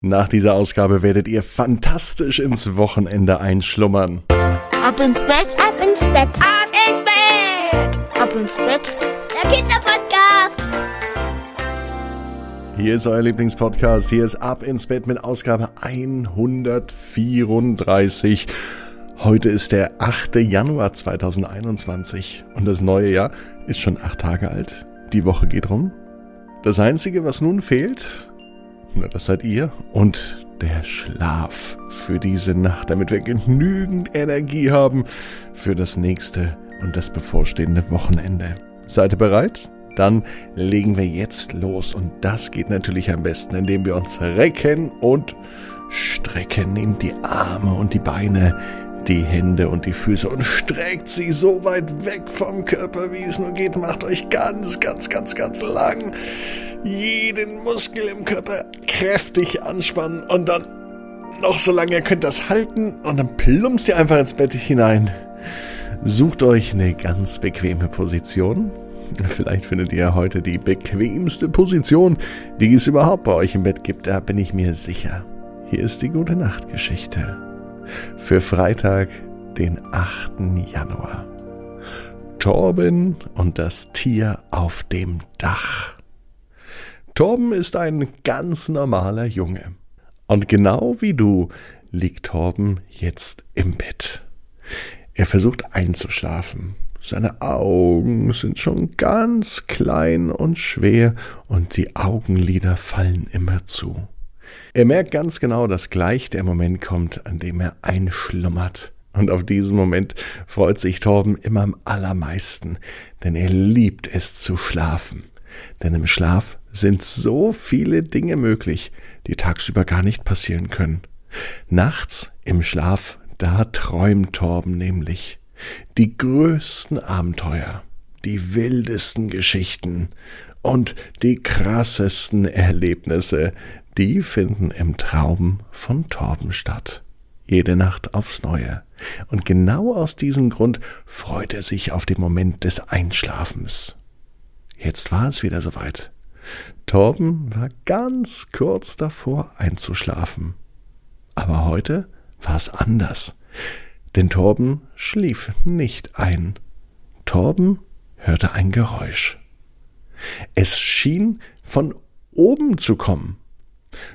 Nach dieser Ausgabe werdet ihr fantastisch ins Wochenende einschlummern. Ab ins Bett, ab ins Bett, ab ins Bett, ab ins Bett. Der Kinderpodcast. Hier ist euer Lieblingspodcast. Hier ist Ab ins Bett mit Ausgabe 134. Heute ist der 8. Januar 2021 und das neue Jahr ist schon acht Tage alt. Die Woche geht rum. Das Einzige, was nun fehlt, na, das seid ihr und der Schlaf für diese Nacht, damit wir genügend Energie haben für das nächste und das bevorstehende Wochenende. Seid ihr bereit? Dann legen wir jetzt los und das geht natürlich am besten, indem wir uns recken und strecken. Nehmt die Arme und die Beine, die Hände und die Füße und streckt sie so weit weg vom Körper, wie es nur geht. Macht euch ganz, ganz, ganz, ganz lang jeden Muskel im Körper kräftig anspannen und dann noch so lange ihr könnt das halten und dann plumpst ihr einfach ins Bett hinein. Sucht euch eine ganz bequeme Position. Vielleicht findet ihr heute die bequemste Position, die es überhaupt bei euch im Bett gibt, da bin ich mir sicher. Hier ist die gute Nachtgeschichte für Freitag, den 8. Januar. Torben und das Tier auf dem Dach. Torben ist ein ganz normaler Junge. Und genau wie du liegt Torben jetzt im Bett. Er versucht einzuschlafen. Seine Augen sind schon ganz klein und schwer und die Augenlider fallen immer zu. Er merkt ganz genau, dass gleich der Moment kommt, an dem er einschlummert. Und auf diesen Moment freut sich Torben immer am allermeisten, denn er liebt es zu schlafen. Denn im Schlaf sind so viele Dinge möglich, die tagsüber gar nicht passieren können. Nachts im Schlaf, da träumt Torben nämlich. Die größten Abenteuer, die wildesten Geschichten und die krassesten Erlebnisse, die finden im Traum von Torben statt. Jede Nacht aufs Neue. Und genau aus diesem Grund freut er sich auf den Moment des Einschlafens. Jetzt war es wieder soweit. Torben war ganz kurz davor einzuschlafen. Aber heute war es anders. Denn Torben schlief nicht ein. Torben hörte ein Geräusch. Es schien von oben zu kommen.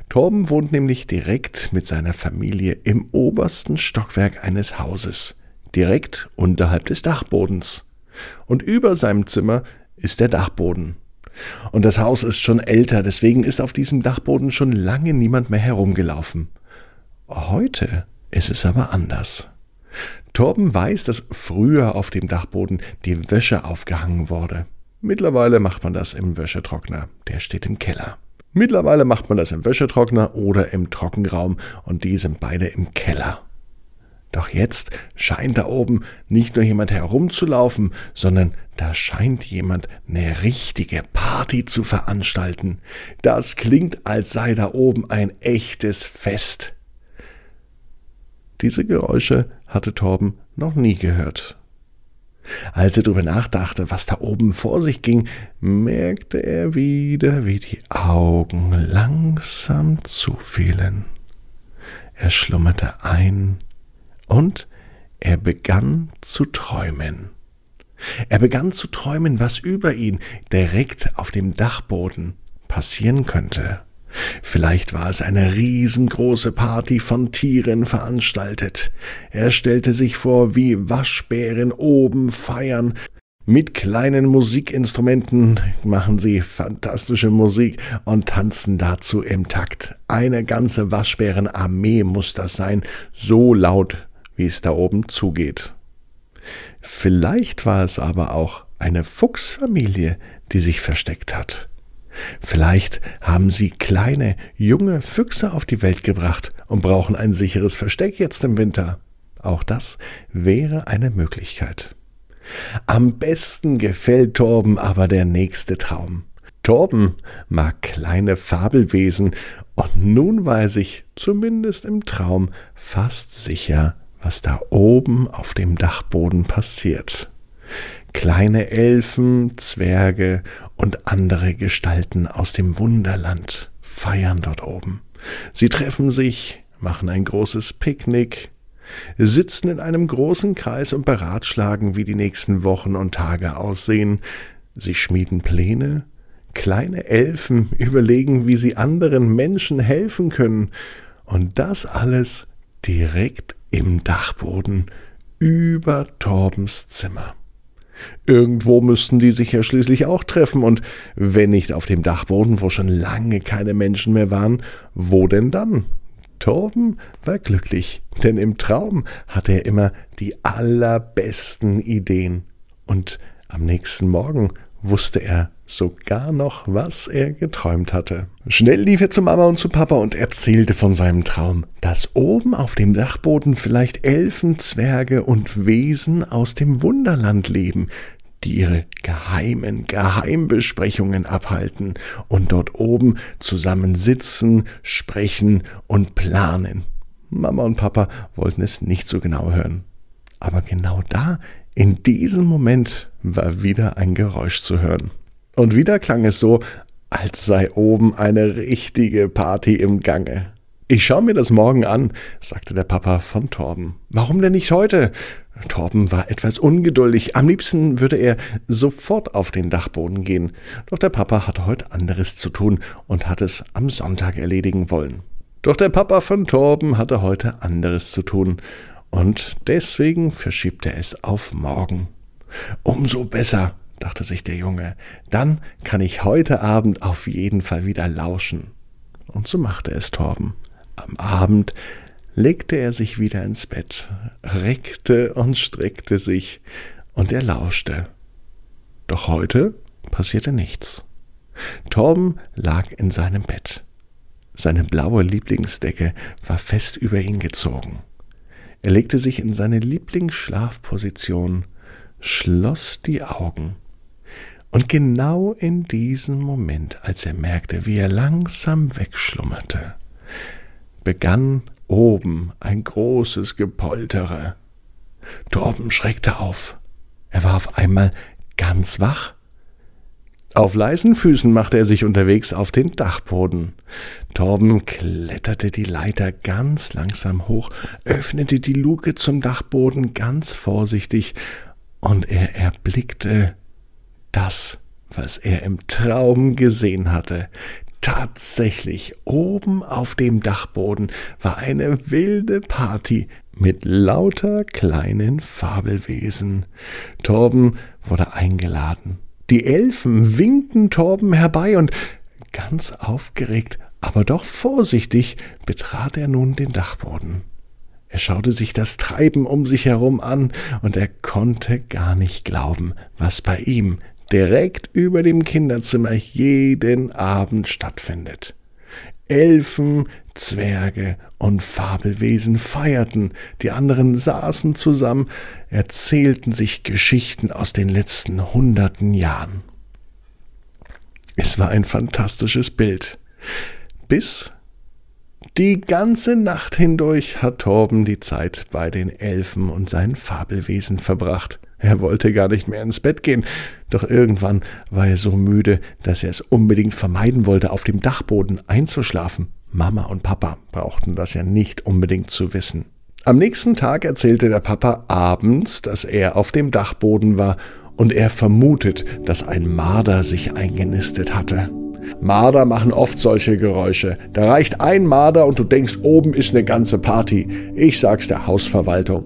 Torben wohnt nämlich direkt mit seiner Familie im obersten Stockwerk eines Hauses, direkt unterhalb des Dachbodens. Und über seinem Zimmer ist der Dachboden. Und das Haus ist schon älter, deswegen ist auf diesem Dachboden schon lange niemand mehr herumgelaufen. Heute ist es aber anders. Torben weiß, dass früher auf dem Dachboden die Wäsche aufgehangen wurde. Mittlerweile macht man das im Wäschetrockner, der steht im Keller. Mittlerweile macht man das im Wäschetrockner oder im Trockenraum und die sind beide im Keller. Doch jetzt scheint da oben nicht nur jemand herumzulaufen, sondern da scheint jemand eine richtige Party zu veranstalten. Das klingt, als sei da oben ein echtes Fest. Diese Geräusche hatte Torben noch nie gehört. Als er darüber nachdachte, was da oben vor sich ging, merkte er wieder, wie die Augen langsam zufielen. Er schlummerte ein und er begann zu träumen. Er begann zu träumen, was über ihn direkt auf dem Dachboden passieren könnte. Vielleicht war es eine riesengroße Party von Tieren veranstaltet. Er stellte sich vor, wie Waschbären oben feiern. Mit kleinen Musikinstrumenten machen sie fantastische Musik und tanzen dazu im Takt. Eine ganze Waschbärenarmee muss das sein, so laut wie es da oben zugeht. Vielleicht war es aber auch eine Fuchsfamilie, die sich versteckt hat. Vielleicht haben sie kleine, junge Füchse auf die Welt gebracht und brauchen ein sicheres Versteck jetzt im Winter. Auch das wäre eine Möglichkeit. Am besten gefällt Torben aber der nächste Traum. Torben mag kleine Fabelwesen und nun weiß ich, zumindest im Traum, fast sicher, was da oben auf dem Dachboden passiert. Kleine Elfen, Zwerge und andere Gestalten aus dem Wunderland feiern dort oben. Sie treffen sich, machen ein großes Picknick, sitzen in einem großen Kreis und beratschlagen, wie die nächsten Wochen und Tage aussehen. Sie schmieden Pläne, kleine Elfen überlegen, wie sie anderen Menschen helfen können, und das alles direkt im Dachboden über Torbens Zimmer. Irgendwo müssten die sich ja schließlich auch treffen, und wenn nicht auf dem Dachboden, wo schon lange keine Menschen mehr waren, wo denn dann? Torben war glücklich, denn im Traum hatte er immer die allerbesten Ideen. Und am nächsten Morgen wusste er sogar noch, was er geträumt hatte. Schnell lief er zu Mama und zu Papa und erzählte von seinem Traum, dass oben auf dem Dachboden vielleicht Elfen, Zwerge und Wesen aus dem Wunderland leben, die ihre geheimen Geheimbesprechungen abhalten und dort oben zusammen sitzen, sprechen und planen. Mama und Papa wollten es nicht so genau hören. Aber genau da, in diesem Moment, war wieder ein Geräusch zu hören. Und wieder klang es so, als sei oben eine richtige Party im Gange. Ich schaue mir das morgen an, sagte der Papa von Torben. Warum denn nicht heute? Torben war etwas ungeduldig. Am liebsten würde er sofort auf den Dachboden gehen. Doch der Papa hatte heute anderes zu tun und hat es am Sonntag erledigen wollen. Doch der Papa von Torben hatte heute anderes zu tun und deswegen verschiebt er es auf morgen. Umso besser, dachte sich der Junge, dann kann ich heute Abend auf jeden Fall wieder lauschen. Und so machte es Torben. Am Abend legte er sich wieder ins Bett, reckte und streckte sich, und er lauschte. Doch heute passierte nichts. Torben lag in seinem Bett. Seine blaue Lieblingsdecke war fest über ihn gezogen. Er legte sich in seine Lieblingsschlafposition, schloss die Augen. Und genau in diesem Moment, als er merkte, wie er langsam wegschlummerte, begann oben ein großes Gepoltere. Torben schreckte auf. Er war auf einmal ganz wach. Auf leisen Füßen machte er sich unterwegs auf den Dachboden. Torben kletterte die Leiter ganz langsam hoch, öffnete die Luke zum Dachboden ganz vorsichtig, und er erblickte das, was er im Traum gesehen hatte. Tatsächlich, oben auf dem Dachboden war eine wilde Party mit lauter kleinen Fabelwesen. Torben wurde eingeladen. Die Elfen winkten Torben herbei und ganz aufgeregt, aber doch vorsichtig betrat er nun den Dachboden. Er schaute sich das Treiben um sich herum an, und er konnte gar nicht glauben, was bei ihm direkt über dem Kinderzimmer jeden Abend stattfindet. Elfen, Zwerge und Fabelwesen feierten, die anderen saßen zusammen, erzählten sich Geschichten aus den letzten hunderten Jahren. Es war ein fantastisches Bild. Bis die ganze Nacht hindurch hat Torben die Zeit bei den Elfen und seinen Fabelwesen verbracht. Er wollte gar nicht mehr ins Bett gehen, doch irgendwann war er so müde, dass er es unbedingt vermeiden wollte, auf dem Dachboden einzuschlafen. Mama und Papa brauchten das ja nicht unbedingt zu wissen. Am nächsten Tag erzählte der Papa abends, dass er auf dem Dachboden war und er vermutet, dass ein Marder sich eingenistet hatte. Marder machen oft solche Geräusche. Da reicht ein Marder und du denkst, oben ist eine ganze Party. Ich sag's der Hausverwaltung,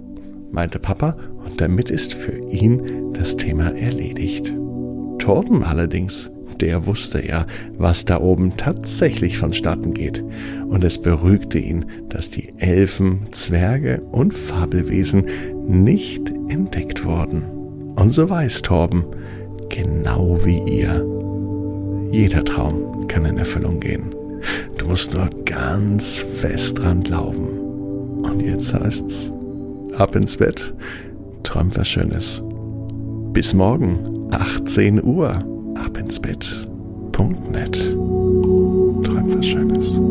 meinte Papa und damit ist für ihn das Thema erledigt. Torben allerdings, der wusste ja, was da oben tatsächlich vonstatten geht, und es beruhigte ihn, dass die Elfen, Zwerge und Fabelwesen nicht entdeckt wurden. Und so weiß Torben, genau wie ihr, jeder Traum kann in Erfüllung gehen. Du musst nur ganz fest dran glauben. Und jetzt heißt's, ab ins Bett, träum was Schönes. Bis morgen, 18 Uhr, ab ins Bett. Punkt net. Träum was Schönes.